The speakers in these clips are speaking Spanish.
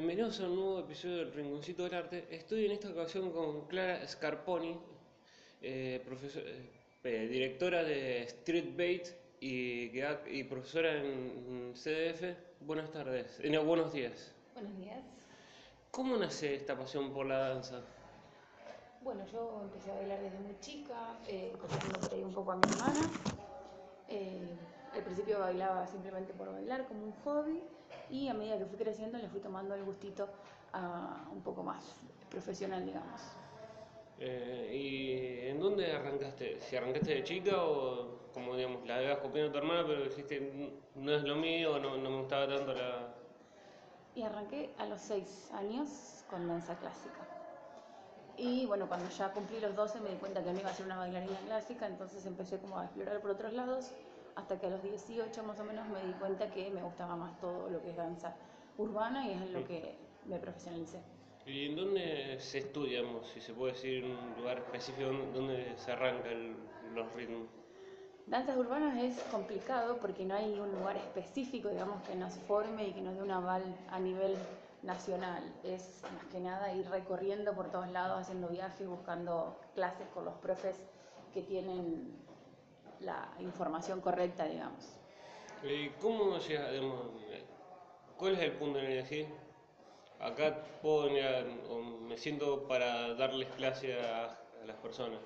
Bienvenidos a un nuevo episodio del Rinconcito del Arte. Estoy en esta ocasión con Clara Scarponi, eh, profesor- eh, directora de Street Bait y, profesora en CDF. Buenas tardes, eh, no, buenos días. Buenos días. ¿Cómo nace esta pasión por la danza? Bueno, yo empecé a bailar desde muy chica, eh, por un poco a mi hermana. Eh, al principio bailaba simplemente por bailar, como un hobby, y a medida que fui creciendo le fui tomando el gustito a un poco más profesional, digamos. Eh, ¿Y en dónde arrancaste? ¿Si arrancaste de chica o como digamos, la ibas copiando a tu hermana, pero dijiste "Mm, no es lo mío, no, no me gustaba tanto la... Y arranqué a los 6 años con danza clásica. Y bueno, cuando ya cumplí los 12 me di cuenta que no iba a ser una bailarina clásica, entonces empecé como a explorar por otros lados, hasta que a los 18 más o menos me di cuenta que me gustaba más todo lo que es danza urbana y es en lo que me profesionalicé. ¿Y en dónde se estudia, si se puede decir un lugar específico donde se arrancan los ritmos? Danzas urbanas es complicado porque no hay un lugar específico, digamos, que nos forme y que nos dé un aval a nivel nacional. Es más que nada ir recorriendo por todos lados, haciendo viajes, buscando clases con los profes que tienen la información correcta, digamos. ¿Y cómo llega, digamos, cuál es el punto en el que acá puedo o me siento para darles clase a, a las personas?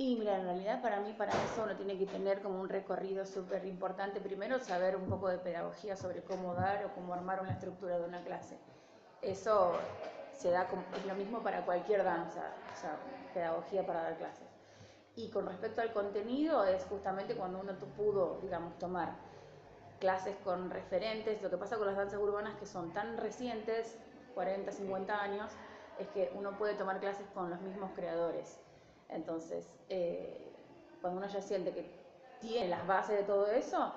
Y mira, en realidad para mí, para eso uno tiene que tener como un recorrido súper importante. Primero, saber un poco de pedagogía sobre cómo dar o cómo armar una estructura de una clase. Eso se da como, es lo mismo para cualquier danza, o sea, pedagogía para dar clases. Y con respecto al contenido, es justamente cuando uno pudo, digamos, tomar clases con referentes. Lo que pasa con las danzas urbanas que son tan recientes, 40, 50 años, es que uno puede tomar clases con los mismos creadores. Entonces, eh, cuando uno ya siente que tiene las bases de todo eso,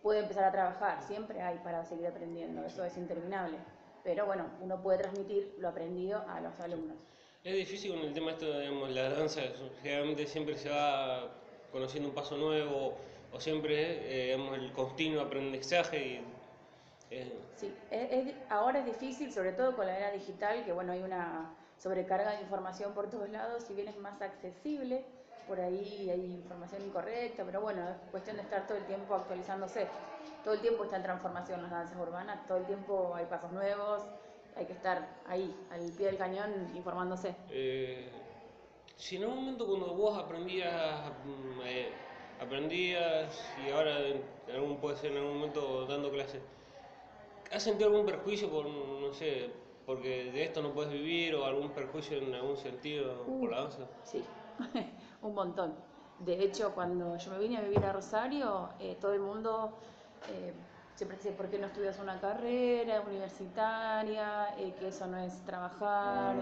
puede empezar a trabajar. Siempre hay para seguir aprendiendo, eso es interminable. Pero bueno, uno puede transmitir lo aprendido a los alumnos. Es difícil con el tema esto, digamos, la danza, generalmente siempre se va conociendo un paso nuevo o siempre, eh, digamos, el continuo aprendizaje y... eh, Sí, es- es- ahora es difícil, sobre todo con la era digital, que bueno, hay una sobrecarga de información por todos lados, si bien es más accesible, por ahí hay información incorrecta, pero bueno, es cuestión de estar todo el tiempo actualizándose. Todo el tiempo está en transformación las danzas urbanas, todo el tiempo hay pasos nuevos, hay que estar ahí, al pie del cañón, informándose. Eh, si en algún momento cuando vos aprendías, mm, eh, aprendías y ahora en algún, puede ser en algún momento dando clases, ¿has sentido algún perjuicio por, no sé, porque de esto no puedes vivir o algún perjuicio en algún sentido por la danza? Sí, un montón. De hecho, cuando yo me vine a vivir a Rosario, eh, todo el mundo eh, siempre dice, ¿por qué no estudias una carrera universitaria? Eh, que eso no es trabajar,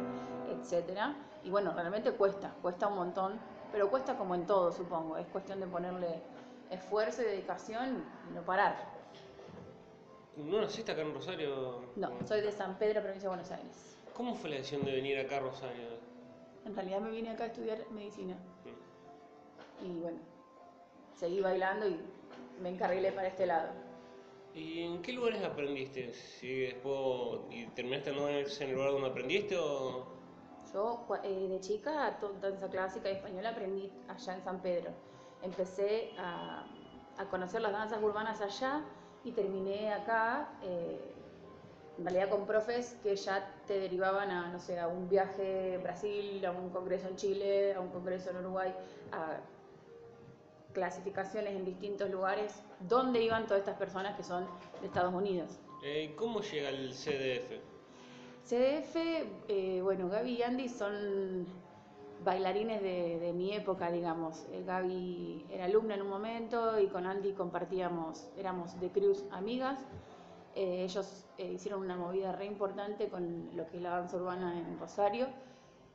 etcétera. Y bueno, realmente cuesta, cuesta un montón, pero cuesta como en todo, supongo. Es cuestión de ponerle esfuerzo y dedicación y no parar. ¿No naciste acá en Rosario? No, soy de San Pedro, provincia de Buenos Aires. ¿Cómo fue la decisión de venir acá a Rosario? En realidad me vine acá a estudiar medicina. Mm. y bueno, seguí bailando y me encarrilé para este lado. ¿Y en qué lugares aprendiste? Si después y terminaste no en el lugar donde aprendiste o Yo eh, de chica danza clásica y española aprendí allá en San Pedro. Empecé a, a conocer las danzas urbanas allá y terminé acá, eh, en realidad con profes que ya te derivaban a, no sé, a un viaje a Brasil, a un congreso en Chile, a un congreso en Uruguay, a clasificaciones en distintos lugares donde iban todas estas personas que son de Estados Unidos. Eh, ¿Cómo llega el CDF? CDF, eh, bueno, Gaby y Andy son bailarines de, de mi época, digamos. Eh, Gaby era alumna en un momento y con Andy compartíamos, éramos de Cruz amigas. Eh, ellos eh, hicieron una movida re importante con lo que es la danza urbana en Rosario.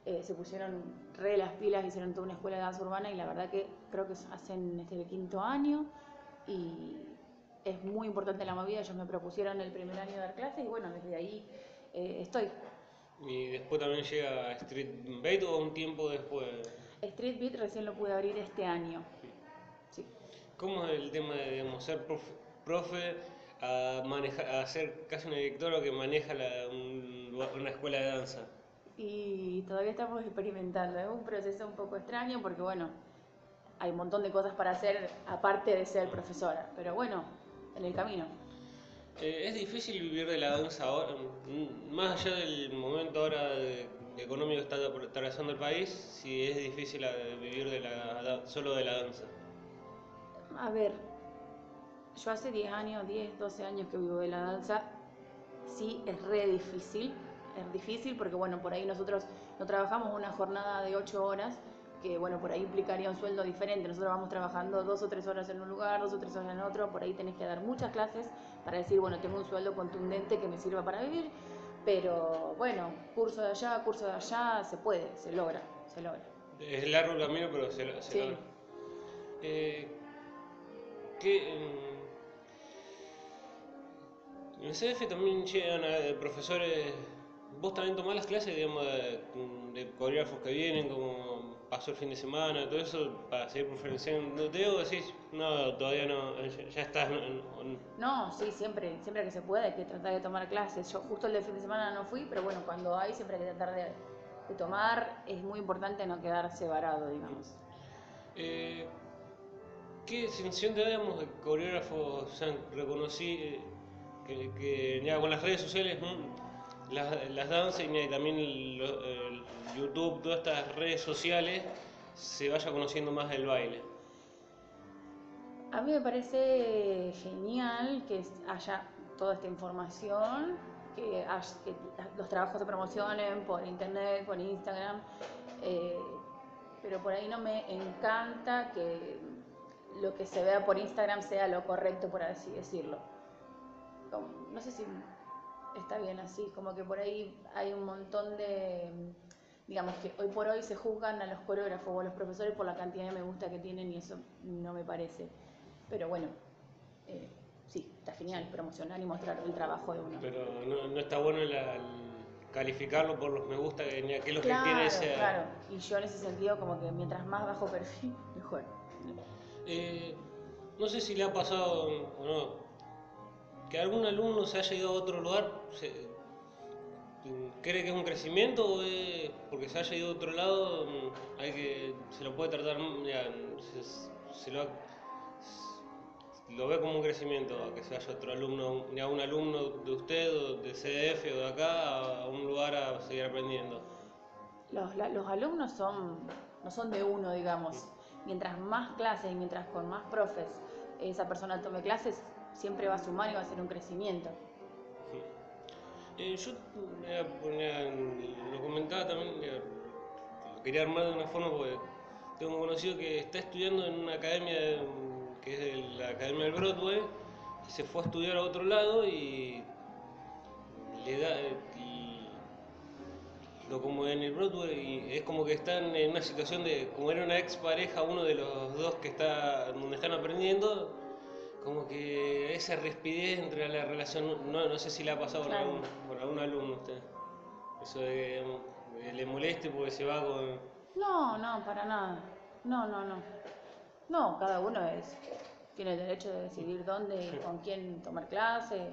Eh, se pusieron re las pilas, hicieron toda una escuela de danza urbana y la verdad que creo que hacen este el quinto año y es muy importante la movida. Ellos me propusieron el primer año dar clases y bueno, desde ahí eh, estoy. ¿Y después también llega Street Bait o un tiempo después? Street Beat recién lo pude abrir este año. Sí. ¿Cómo es el tema de digamos, ser profe, profe a, manejar, a ser casi un director que maneja la, una escuela de danza? Y todavía estamos experimentando, es un proceso un poco extraño porque bueno, hay un montón de cosas para hacer aparte de ser profesora, pero bueno, en el camino. Eh, ¿Es difícil vivir de la danza ahora? Mm, más allá del momento ahora económico que está atravesando el país, si es difícil eh, vivir de la, solo de la danza. A ver, yo hace 10 años, 10, 12 años que vivo de la danza, sí es re difícil, es difícil porque bueno, por ahí nosotros no trabajamos una jornada de 8 horas, que bueno, por ahí implicaría un sueldo diferente. Nosotros vamos trabajando dos o tres horas en un lugar, dos o tres horas en otro, por ahí tenés que dar muchas clases para decir, bueno, tengo un sueldo contundente que me sirva para vivir, pero bueno, curso de allá, curso de allá, se puede, se logra, se logra. Es largo el camino, pero se, logra. Eh, ¿qué, en el CDF también llegan a profesores vos también tomás las clases, digamos, de, coreógrafos que vienen, como pasó el fin de semana, todo eso, para seguir profesionando. ¿Te digo decís, no, todavía no, ya estás? No, sí, siempre, siempre que se puede hay que tratar de tomar clases. Yo justo el del fin de semana no fui, pero bueno, cuando hay siempre hay que tratar de, tomar. Es muy importante no quedarse varado, digamos. Eh, ¿Qué sensación te da, digamos, de coreógrafos reconocidos, que, que ya, con las redes sociales las, las danzas y también el, YouTube, todas estas redes sociales, se vaya conociendo más del baile. A mí me parece genial que haya toda esta información, que, los trabajos se promocionen por internet, por Instagram, eh, pero por ahí no me encanta que lo que se vea por Instagram sea lo correcto, por así decirlo. no sé si está bien así, como que por ahí hay un montón de, digamos que hoy por hoy se juzgan a los coreógrafos o a los profesores por la cantidad de me gusta que tienen y eso no me parece. Pero bueno, eh, sí, está genial promocionar y mostrar el trabajo de uno. Pero no, está bueno calificarlo por los me gusta que, que es lo que tiene ese... Claro, y yo en ese sentido como que mientras más bajo perfil, mejor. Eh, no sé si le ha pasado o no, que algún alumno se haya ido a otro lugar, ¿cree que es un crecimiento o es porque se haya ido a otro lado, mm, hay que, se lo puede tratar, se, lo, lo, ve como un crecimiento, a que se vaya otro alumno, ya un alumno de usted, o de CDF o de acá, a un lugar a seguir aprendiendo? Los, los alumnos son, no son de uno, digamos. Mientras más clases y mientras con más profes esa persona tome clases, siempre va a sumar y va a ser un crecimiento. Eh, yo lo comentaba también, lo quería armar de una forma porque tengo un conocido que está estudiando en una academia que es la Academia del Broadway y se fue a estudiar a otro lado y le da lo como en el Broadway y es como que están en una situación de como era una ex pareja uno de los dos que está donde están aprendiendo como que esa respidez entre la relación, no, no sé si le ha pasado por, algún, alumno a usted, eso de que le moleste porque se va con... No, no, para nada, no, no, no, no, cada uno es, tiene el derecho de decidir dónde y con quién tomar clase,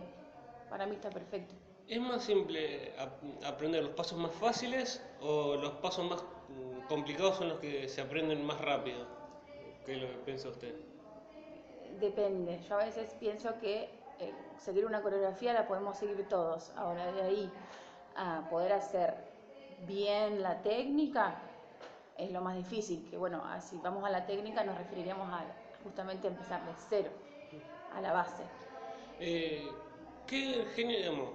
para mí está perfecto. ¿Es más simple aprender los pasos más fáciles o los pasos más mm, complicados son los que se aprenden más rápido? ¿Qué es lo que piensa usted? Depende. Yo a veces pienso que eh, seguir una coreografía la podemos seguir todos. Ahora de ahí a poder hacer bien la técnica es lo más difícil. Que bueno, si vamos a la técnica nos referiríamos a justamente empezar de cero, a la base. Eh, ¿Qué género,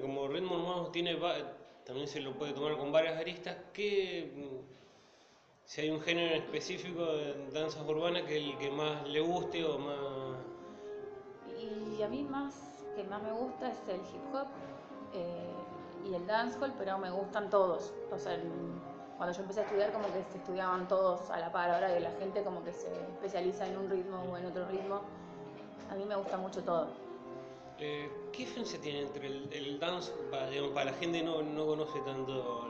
como ritmo humano tiene, también se lo puede tomar con varias aristas, ¿qué si hay un género específico de danzas urbanas que el que más le guste o más... Y a mí más, que más me gusta es el hip hop eh, y el dancehall, pero me gustan todos. O sea, cuando yo empecé a estudiar como que se estudiaban todos a la par, ahora que la gente como que se especializa en un ritmo o en otro ritmo. A mí me gusta mucho todo. Eh, ¿Qué diferencia tiene entre el, el dance, para, para la gente no, no conoce tanto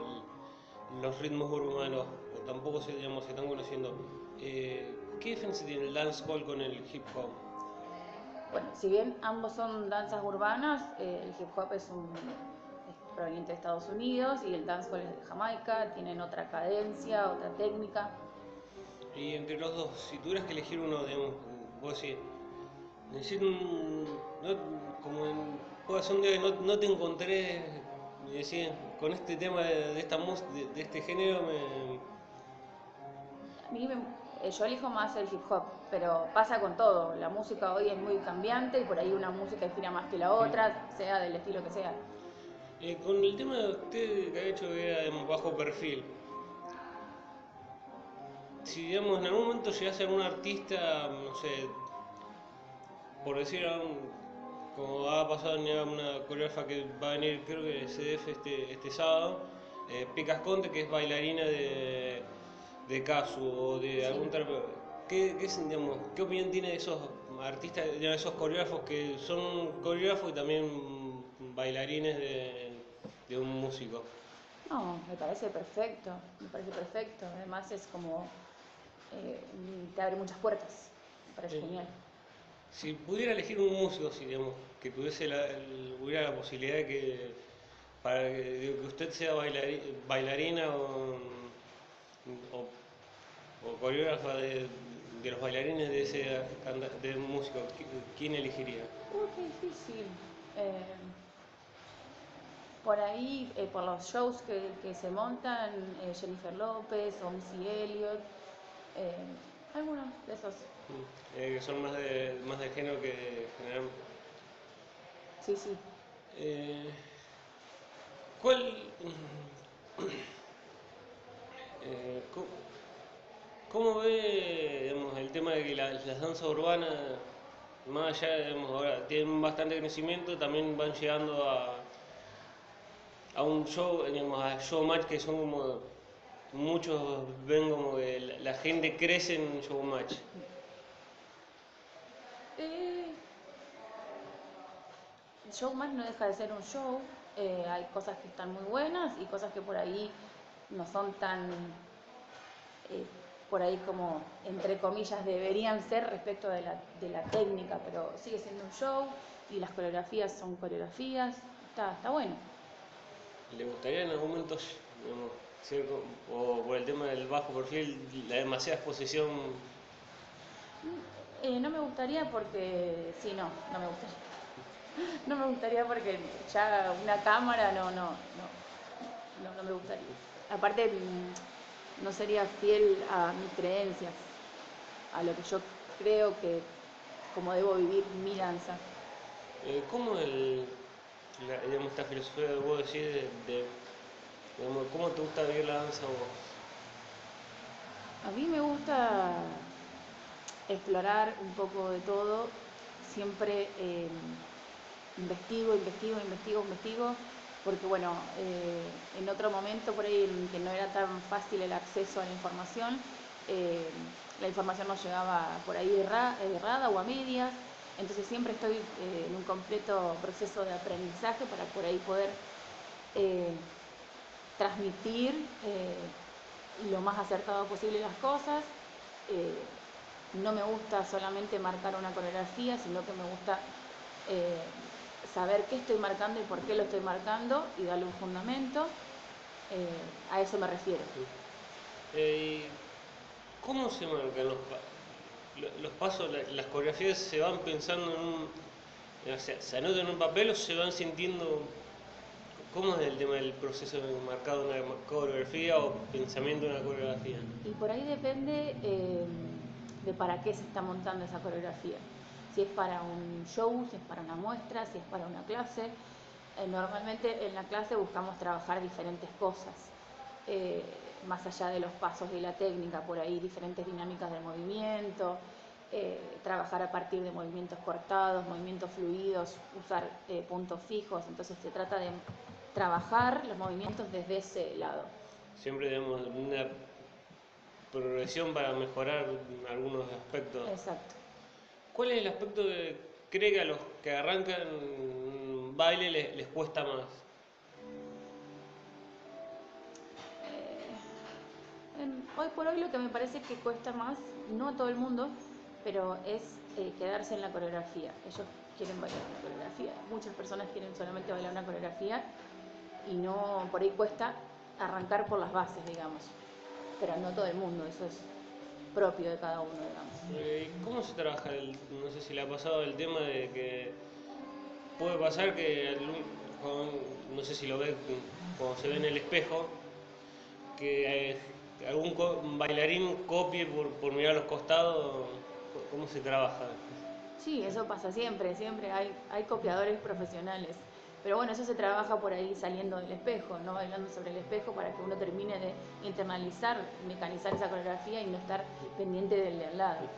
los ritmos urbanos? Tampoco se, digamos, se están conociendo. Eh, ¿Qué diferencia tiene el dancehall con el hip hop? bueno, si bien ambos son danzas urbanas, eh, el hip hop es, un, es proveniente de Estados Unidos y el dancehall es de Jamaica, tienen otra cadencia, otra técnica. Y entre los dos, si tuvieras que elegir uno, digamos, vos decís, decir no, como en, día que no, no te encontré, y decís, con este tema de, de esta de, de este género me, mí me- eh, yo elijo más el hip hop, pero pasa con todo. La música hoy es muy cambiante y por ahí una música inspira más que la otra, sea del estilo que sea. Eh, con el tema de usted que ha hecho que era de bajo perfil, si digamos en algún momento llegase a un artista, no sé, por decir como ha pasado en una coreógrafa que va a venir creo que de CDF este, este sábado, eh, Picas Conte que es bailarina de, de Casu o de Sí. algún terapeuta. ¿Qué, qué, digamos, ¿Qué opinión tiene de esos artistas, de esos coreógrafos que son coreógrafos y también bailarines de, de un músico? No, me parece perfecto, me parece perfecto. Además es como, eh, te abre muchas puertas, me parece Sí. genial. Si pudiera elegir un músico, si digamos, que tuviese la, el- hubiera la posibilidad de que para que, de que usted sea bailari- bailarina o, o, o coreógrafa de, de los bailarines de ese de un músico, ¿qui- ¿quién elegiría? Uy, qué difícil. Eh, por ahí, eh, por los shows que, que se montan, eh, Jennifer López o Missy Elliott, algunos de esos. Eh, que son más de más de género que general. Sí, sí. ¿Cuál eh, cómo, ve el tema de que la- las danzas urbanas, más allá, digamos, ahora tienen bastante crecimiento, también van llegando a, a un show, digamos, a showmatch que son como muchos ven como que la, gente crece en showmatch. Eh, Showman no deja de ser un show. eh, hay cosas que están muy buenas y cosas que por ahí no son tan, eh, por ahí como, entre comillas, deberían ser respecto de la, de la técnica, pero sigue siendo un show y las coreografías son coreografías. Está, está bueno. ¿Le gustaría en algún momento, digamos, ser o por el tema del bajo perfil, la demasiada exposición? Eh, no me gustaría porque, sí, no, no me gustaría. No me gustaría porque ya una cámara no, no, no, no, no me gustaría. Aparte, mm, no sería fiel a mis creencias, a lo que yo creo que, como debo vivir mi danza. Eh, ¿Cómo el, la- digamos, esta filosofía de vos decís de, de- digamos, cómo te gusta vivir la danza vos? A mí me gusta explorar un poco de todo, siempre eh, investigo, investigo, investigo, investigo, porque bueno, eh, en otro momento por ahí en que no era tan fácil el acceso a la información, eh, la información nos llegaba por ahí erra- errada o a medias, entonces siempre estoy eh, en un completo proceso de aprendizaje para por ahí poder transmitir lo más acertado posible las cosas. No me gusta solamente marcar una coreografía, sino que me gusta saber qué estoy marcando y por qué lo estoy marcando y darle un fundamento. Eh, a eso me refiero. Eh, ¿y ¿Cómo se marcan los, pa- los pasos? la- ¿Las coreografías se van pensando en un... o sea, ¿Se anotan en un papel o se van sintiendo... ¿Cómo es el tema del proceso de marcar una coreografía o pensamiento de una coreografía? Y por ahí depende eh, de para qué se está montando esa coreografía. Si es para un show, si es para una muestra, si es para una clase. Eh, normalmente en la clase buscamos trabajar diferentes cosas, eh, más allá de los pasos y la técnica, por ahí diferentes dinámicas de movimiento, eh, trabajar a partir de movimientos cortados, movimientos fluidos, usar puntos fijos. Entonces se trata de trabajar los movimientos desde ese lado. Siempre tenemos una progresión para mejorar algunos aspectos. Exacto. ¿Cuál es el aspecto que cree que a los que arrancan baile les, cuesta más? Eh, hoy por hoy lo que me parece que cuesta más, no a todo el mundo, pero es eh, quedarse en la coreografía. Ellos quieren bailar una coreografía. Muchas personas quieren solamente bailar una coreografía y no, por ahí cuesta arrancar por las bases, digamos. Pero no todo el mundo, eso es propio de cada uno, digamos. Eh, ¿Cómo se trabaja? El, no sé si le ha pasado el tema de que puede pasar que, no sé si lo ve cuando se ve en el espejo, que eh, algún co- bailarín copie por, por mirar los costados. ¿Cómo se trabaja? Sí, eso pasa siempre, siempre hay, hay copiadores profesionales. Pero bueno, eso se trabaja por ahí saliendo del espejo, no bailando sobre el espejo para que uno termine de internalizar, mecanizar esa coreografía y no estar pendiente del de al lado.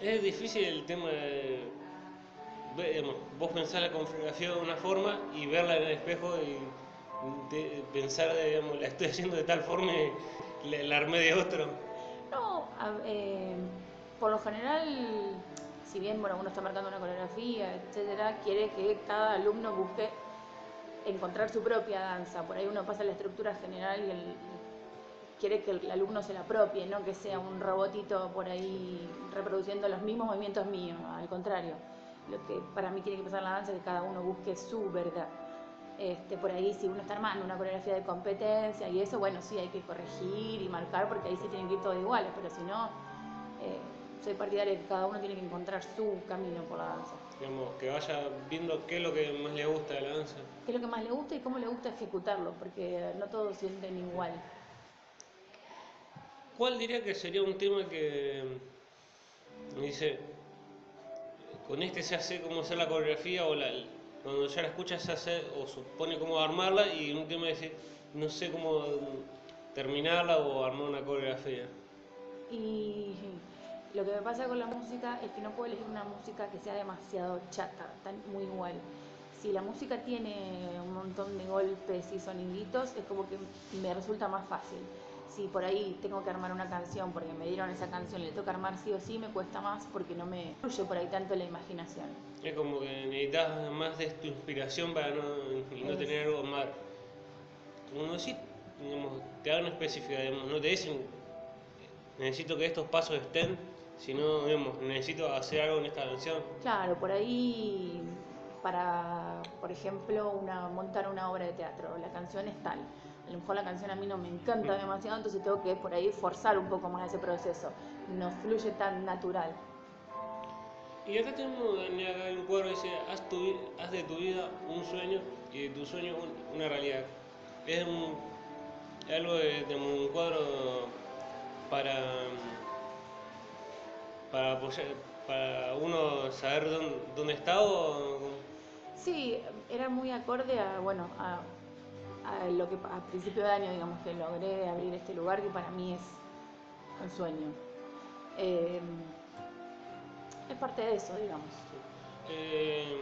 Es difícil el tema de. digamos, vos pensar la coreografía de una forma y verla en el espejo y de- pensar, digamos, la estoy haciendo de tal forma y la, la armé de otro. No, a- eh, por lo general, si bien bueno, uno está marcando una coreografía, etcétera, quiere que cada alumno busque encontrar su propia danza. Por ahí uno pasa la estructura general y el- quiere que el alumno se la apropie, no que sea un robotito por ahí reproduciendo los mismos movimientos míos, al contrario. Lo que para mí tiene que pasar la danza es que cada uno busque su verdad. Este, por ahí si uno está armando una coreografía de competencia y eso, bueno, sí hay que corregir y marcar porque ahí sí tienen que ir todos iguales, pero si no, eh, soy partidaria de que cada uno tiene que encontrar su camino por la danza. Digamos, que vaya viendo qué es lo que más le gusta de la danza. ¿Qué es lo que más le gusta y cómo le gusta ejecutarlo? Porque no todos sienten igual. ¿Cuál diría que sería un tema que me dice, con este se hace cómo hacer la coreografía o la, cuando ya la escuchas se hace o supone cómo armarla y un tema dice, no sé cómo terminarla o armar una coreografía? Y lo que me pasa con la música es que no puedo elegir una música que sea demasiado chata, tan muy igual. Si la música tiene un montón de golpes y soniditos, es como que me resulta más fácil. Si por ahí tengo que armar una canción porque me dieron esa canción y le toca armar sí o sí, me cuesta más porque no me fluye por ahí tanto la imaginación. Es como que necesitas más de tu inspiración para no, no tener algo más. Como decís, digamos, te una específica, digamos, no te dicen necesito que estos pasos estén, sino digamos, necesito hacer algo en esta canción. Claro, por ahí para, por ejemplo, una, montar una obra de teatro, la canción es tal. A lo mejor la canción a mí no me encanta demasiado, entonces tengo que por ahí forzar un poco más ese proceso. No fluye tan natural. Y acá tenemos en acá hay un cuadro que dice, haz, tu haz de tu vida un sueño y de tu sueño un- una realidad. Es un, es algo de, de un cuadro para, para apoyar, para uno saber dónde, dónde está o Sí, era muy acorde a, bueno, a, a lo que a principio de año, digamos, que logré abrir este lugar que para mí es un sueño. Eh, es parte de eso, digamos. Eh,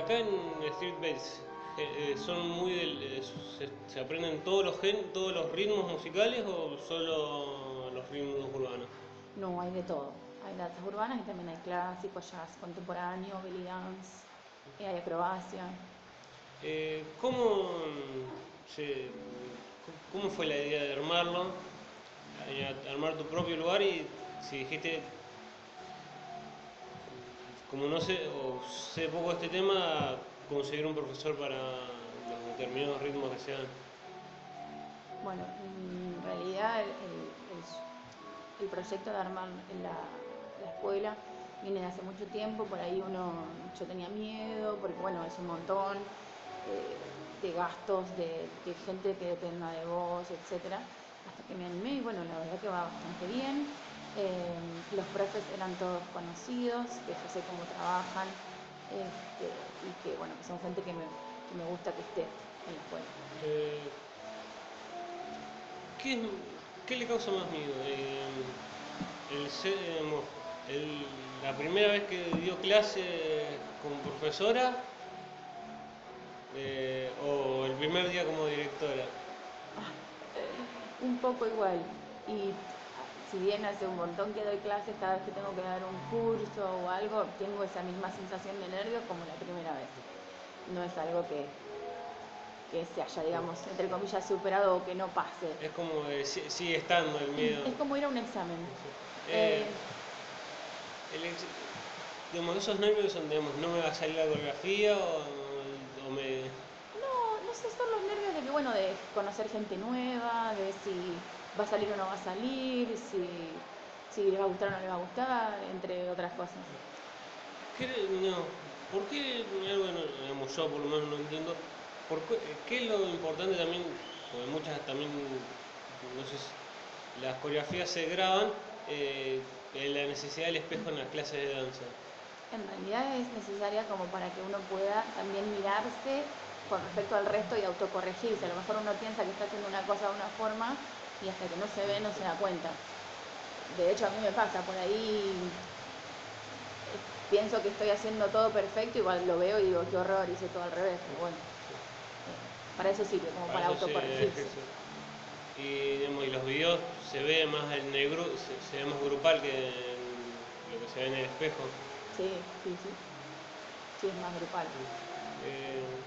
acá en Street Bass eh, eh, son muy del- eh, se, se aprenden todos los gen, todos los ritmos musicales o solo los ritmos urbanos. No, hay de todo. Hay danzas urbanas y también hay clásico, jazz contemporáneo, belly dance, eh, hay acrobacia. Eh, ¿cómo, se- ¿Cómo fue la idea de armarlo? Eh, Armar tu propio lugar y si dijiste, como no sé, o sé poco de este tema, conseguir un profesor para los determinados ritmos que sean. Bueno, en realidad el, el- el- el proyecto de armar la, la escuela viene de hace mucho tiempo, por ahí uno, yo tenía miedo, porque bueno, es un montón eh, de gastos, de, gente que dependa de vos, etcétera, hasta que me animé y bueno, la verdad que va bastante bien. Eh, los profes eran todos conocidos, que yo sé cómo trabajan este, y que bueno, que son gente que me, que me gusta que esté en la escuela. Eh, ¿qué, qué le causa más miedo? Eh, la primera vez que dio clase como profesora eh, o el primer día como directora. Un poco igual. Y si bien hace un montón que doy clases, cada vez que tengo que dar un curso o algo, tengo esa misma sensación de nervios como la primera vez. No es algo que, que se haya, digamos, entre comillas, superado o que no pase. Es como eh, si- sigue estando el miedo. Es como ir a un examen. Eh, Eh, el ex- digamos, esos nervios son, digamos, no me va a salir la coreografía o, o me... No, no sé, son los nervios de que, bueno, de conocer gente nueva, de si va a salir o no va a salir, si, si les va a gustar o no les va a gustar, entre otras cosas. ¿Qué, no, ¿Por qué algo, no- digamos, yo por lo menos no entiendo? ¿Por qué, qué es lo importante también? Porque muchas también, no sé si las coreografías se graban, eh, la necesidad del espejo en las clases de danza. En realidad es necesaria como para que uno pueda también mirarse con respecto al resto y autocorregirse. A lo mejor uno piensa que está haciendo una cosa de una forma y hasta que no se ve no se da cuenta. De hecho a mí me pasa, por ahí eh, pienso que estoy haciendo todo perfecto, igual lo veo y digo, qué horror, hice todo al revés, pero bueno. Para eso sirve, como para, se autocorregirse. Y, digamos, y los videos se ve más en el gru- se, se ve más grupal que en lo que se ve en el espejo. Sí, sí, sí. Sí, es más grupal. Eh,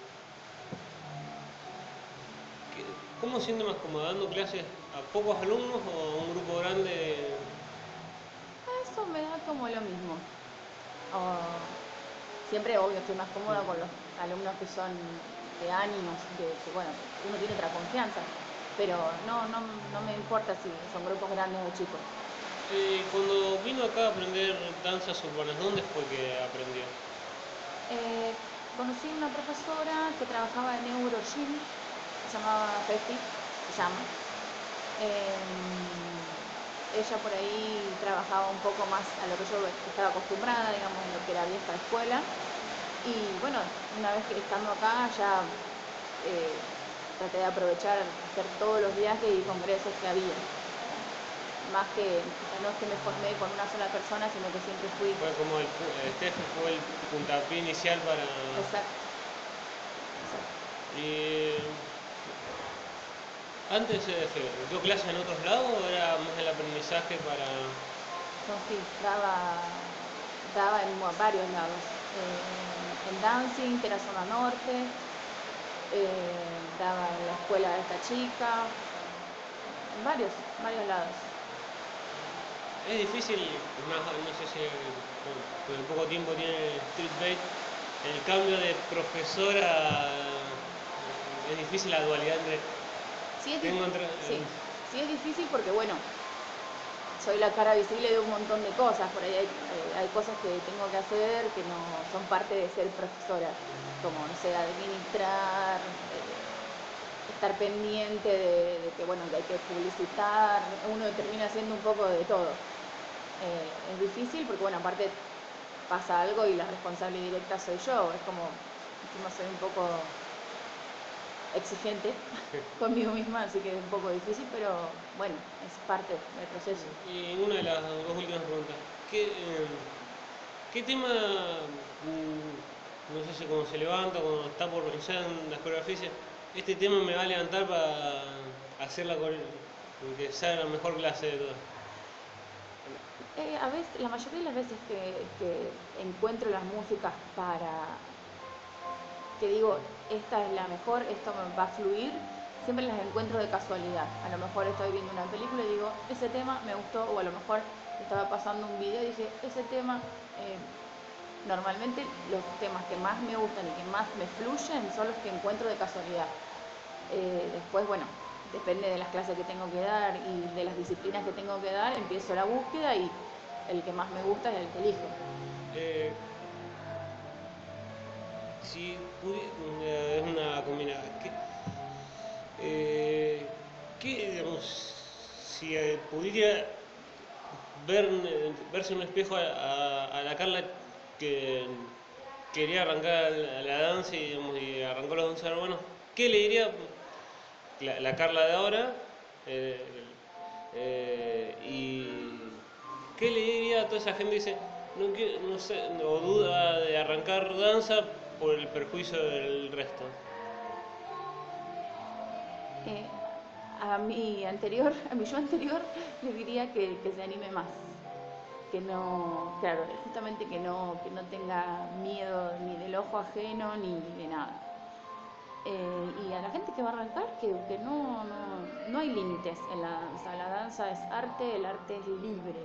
¿qué- ¿Cómo siente más cómodo? ¿Dando clases a pocos alumnos o a un grupo grande? Eso me da como lo mismo. Siempre, obvio, estoy más cómoda con los alumnos que son de años, que, que, bueno, uno tiene otra confianza, pero no, no, no me importa si son grupos grandes o chicos. Eh, cuando vino acá a aprender danzas urbanas, ¿dónde fue que aprendió? Eh, conocí una profesora que trabajaba en Eurogym, se llamaba Festi, se llama. Eh, ella por ahí trabajaba un poco más a lo que yo estaba acostumbrada, digamos, en lo que era vieja escuela. Y bueno, una vez que estando acá ya eh, traté de aprovechar, hacer todos los viajes y congresos que había. Más que, no es que me formé con una sola persona, sino que siempre fui Fue como el, Steffi fue el puntapié inicial para... Exacto. Exacto. Y antes eh, dio clases en otros lados o era más el aprendizaje para... No, sí, daba, daba en varios lados. Eh, en dancing, que era zona norte, eh, daba en la escuela de esta chica, en varios, varios lados. Es difícil, más, no sé si con, el poco tiempo tiene Street el cambio de profesora es difícil la dualidad entre Sí es, Tengo difí- entre- sí, sí es difícil porque, bueno, soy la cara visible de un montón de cosas. Por ahí hay, eh, hay cosas que tengo que hacer que no son parte de ser profesora, como, no sé, administrar, eh, estar pendiente de, de que, bueno, que hay que publicitar. Uno termina haciendo un poco de todo. Eh, es difícil porque, bueno, aparte pasa algo y la responsable directa soy yo. Es como, encima soy un poco exigente conmigo misma, así que es un poco difícil, pero bueno, es parte del proceso. Y una de las dos últimas preguntas, ¿qué, eh, qué tema, mm, no sé si cuando se levanta, cuando está por pensar en las coreografías, este tema me va a levantar para hacer la que sea la mejor clase de todas? Eh, a veces, la mayoría de las veces que, que encuentro las músicas para que digo, esta es la mejor, esto me va a fluir, siempre las encuentro de casualidad. A lo mejor estoy viendo una película y digo, ese tema me gustó, o a lo mejor estaba pasando un video y dije, ese tema, eh, normalmente los temas que más me gustan y que más me fluyen son los que encuentro de casualidad. Eh, después, bueno, depende de las clases que tengo que dar y de las disciplinas que tengo que dar, empiezo la búsqueda y el que más me gusta es el que elijo. Eh, si eh, es una combinación. ¿Qué, eh, digamos, si eh, pudiera ver, verse en un espejo a, a- la Carla que quería arrancar la, la danza y, digamos, y arrancó los danzas urbanos, ¿qué le diría la, la Carla de ahora? Eh, y ¿qué le diría a toda esa gente que dice, no, no sé, o duda de arrancar danza por el perjuicio del resto. Eh, a mi anterior, a mi yo anterior, le diría que, se anime más, que no, claro, justamente que no, que no tenga miedo ni del ojo ajeno ni de nada. Eh, y a la gente que va a arrancar, que, que no, no, no, hay límites en la danza, la danza es arte, el arte es libre,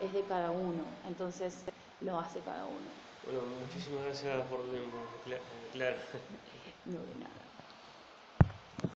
es de cada uno, entonces lo hace cada uno. Bueno, muchísimas gracias por tu tiempo, Clara. No, de nada.